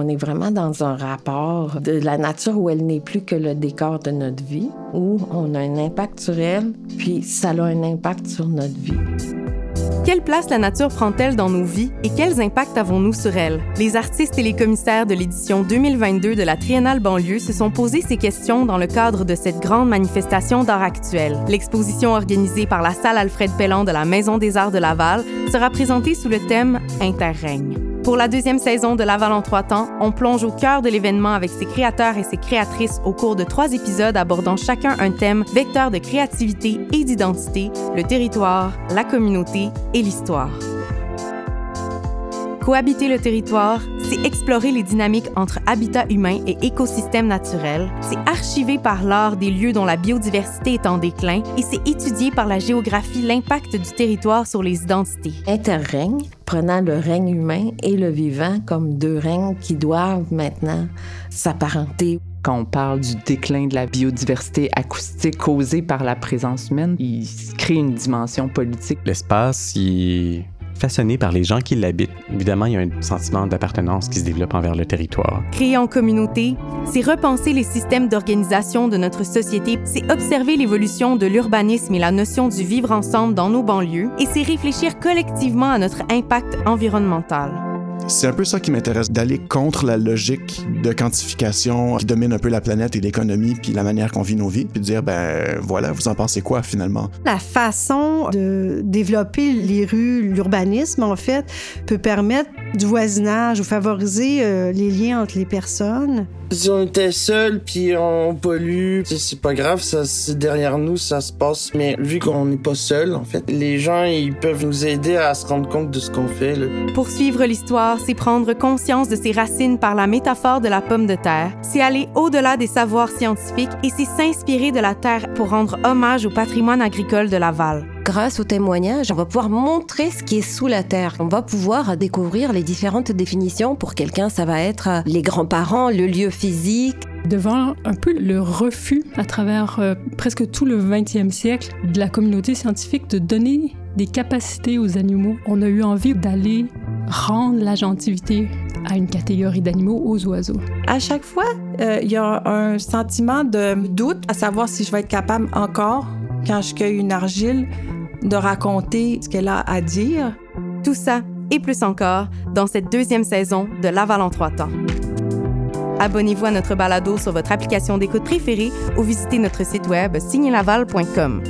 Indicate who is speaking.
Speaker 1: On est vraiment dans un rapport de la nature où elle n'est plus que le décor de notre vie, où on a un impact sur elle, puis ça a un impact sur notre vie.
Speaker 2: Quelle place la nature prend-elle dans nos vies et quels impacts avons-nous sur elle? Les artistes et les commissaires de l'édition 2022 de la Triennale banlieue se sont posés ces questions dans le cadre de cette grande manifestation d'art actuel. L'exposition organisée par la salle Alfred Pellan de la Maison des Arts de Laval sera présentée sous le thème Interrègne. Pour la deuxième saison de Laval en trois temps, on plonge au cœur de l'événement avec ses créateurs et ses créatrices au cours de trois épisodes abordant chacun un thème vecteur de créativité et d'identité, le territoire, la communauté et l'histoire. Cohabiter le territoire, c'est explorer les dynamiques entre habitat humain et écosystème naturel, c'est archiver par l'art des lieux dont la biodiversité est en déclin et c'est étudier par la géographie l'impact du territoire sur les identités.
Speaker 1: Interrègne, prenant le règne humain et le vivant comme deux règnes qui doivent maintenant s'apparenter
Speaker 3: quand on parle du déclin de la biodiversité acoustique causée par la présence humaine, il crée une dimension politique.
Speaker 4: L'espace, il façonné par les gens qui l'habitent. Évidemment, il y a un sentiment d'appartenance qui se développe envers le territoire.
Speaker 2: Créer en communauté, c'est repenser les systèmes d'organisation de notre société, c'est observer l'évolution de l'urbanisme et la notion du vivre ensemble dans nos banlieues, et c'est réfléchir collectivement à notre impact environnemental.
Speaker 5: C'est un peu ça qui m'intéresse, d'aller contre la logique de quantification qui domine un peu la planète et l'économie, puis la manière qu'on vit nos vies, puis de dire, ben voilà, vous en pensez quoi finalement?
Speaker 6: La façon de développer les rues, l'urbanisme, en fait, peut permettre du voisinage ou favoriser euh, les liens entre les personnes.
Speaker 7: Si on était seul puis on pollue, c'est pas grave, ça c'est derrière nous, ça se passe. Mais vu qu'on n'est pas seul, en fait, les gens ils peuvent nous aider à se rendre compte de ce qu'on fait. Là.
Speaker 2: Poursuivre l'histoire, c'est prendre conscience de ses racines par la métaphore de la pomme de terre. C'est aller au-delà des savoirs scientifiques et c'est s'inspirer de la terre pour rendre hommage au patrimoine agricole de Laval
Speaker 8: grâce au témoignage, on va pouvoir montrer ce qui est sous la terre. On va pouvoir découvrir les différentes définitions. Pour quelqu'un, ça va être les grands-parents, le lieu physique.
Speaker 9: Devant un peu le refus à travers euh, presque tout le 20e siècle de la communauté scientifique de donner des capacités aux animaux, on a eu envie d'aller rendre la gentilité à une catégorie d'animaux, aux oiseaux.
Speaker 10: À chaque fois, euh, il y a un sentiment de doute à savoir si je vais être capable encore, quand je cueille une argile, de raconter ce qu'elle a à dire.
Speaker 2: Tout ça et plus encore dans cette deuxième saison de Laval en trois temps. Abonnez-vous à notre balado sur votre application d'écoute préférée ou visitez notre site web signelaval.com.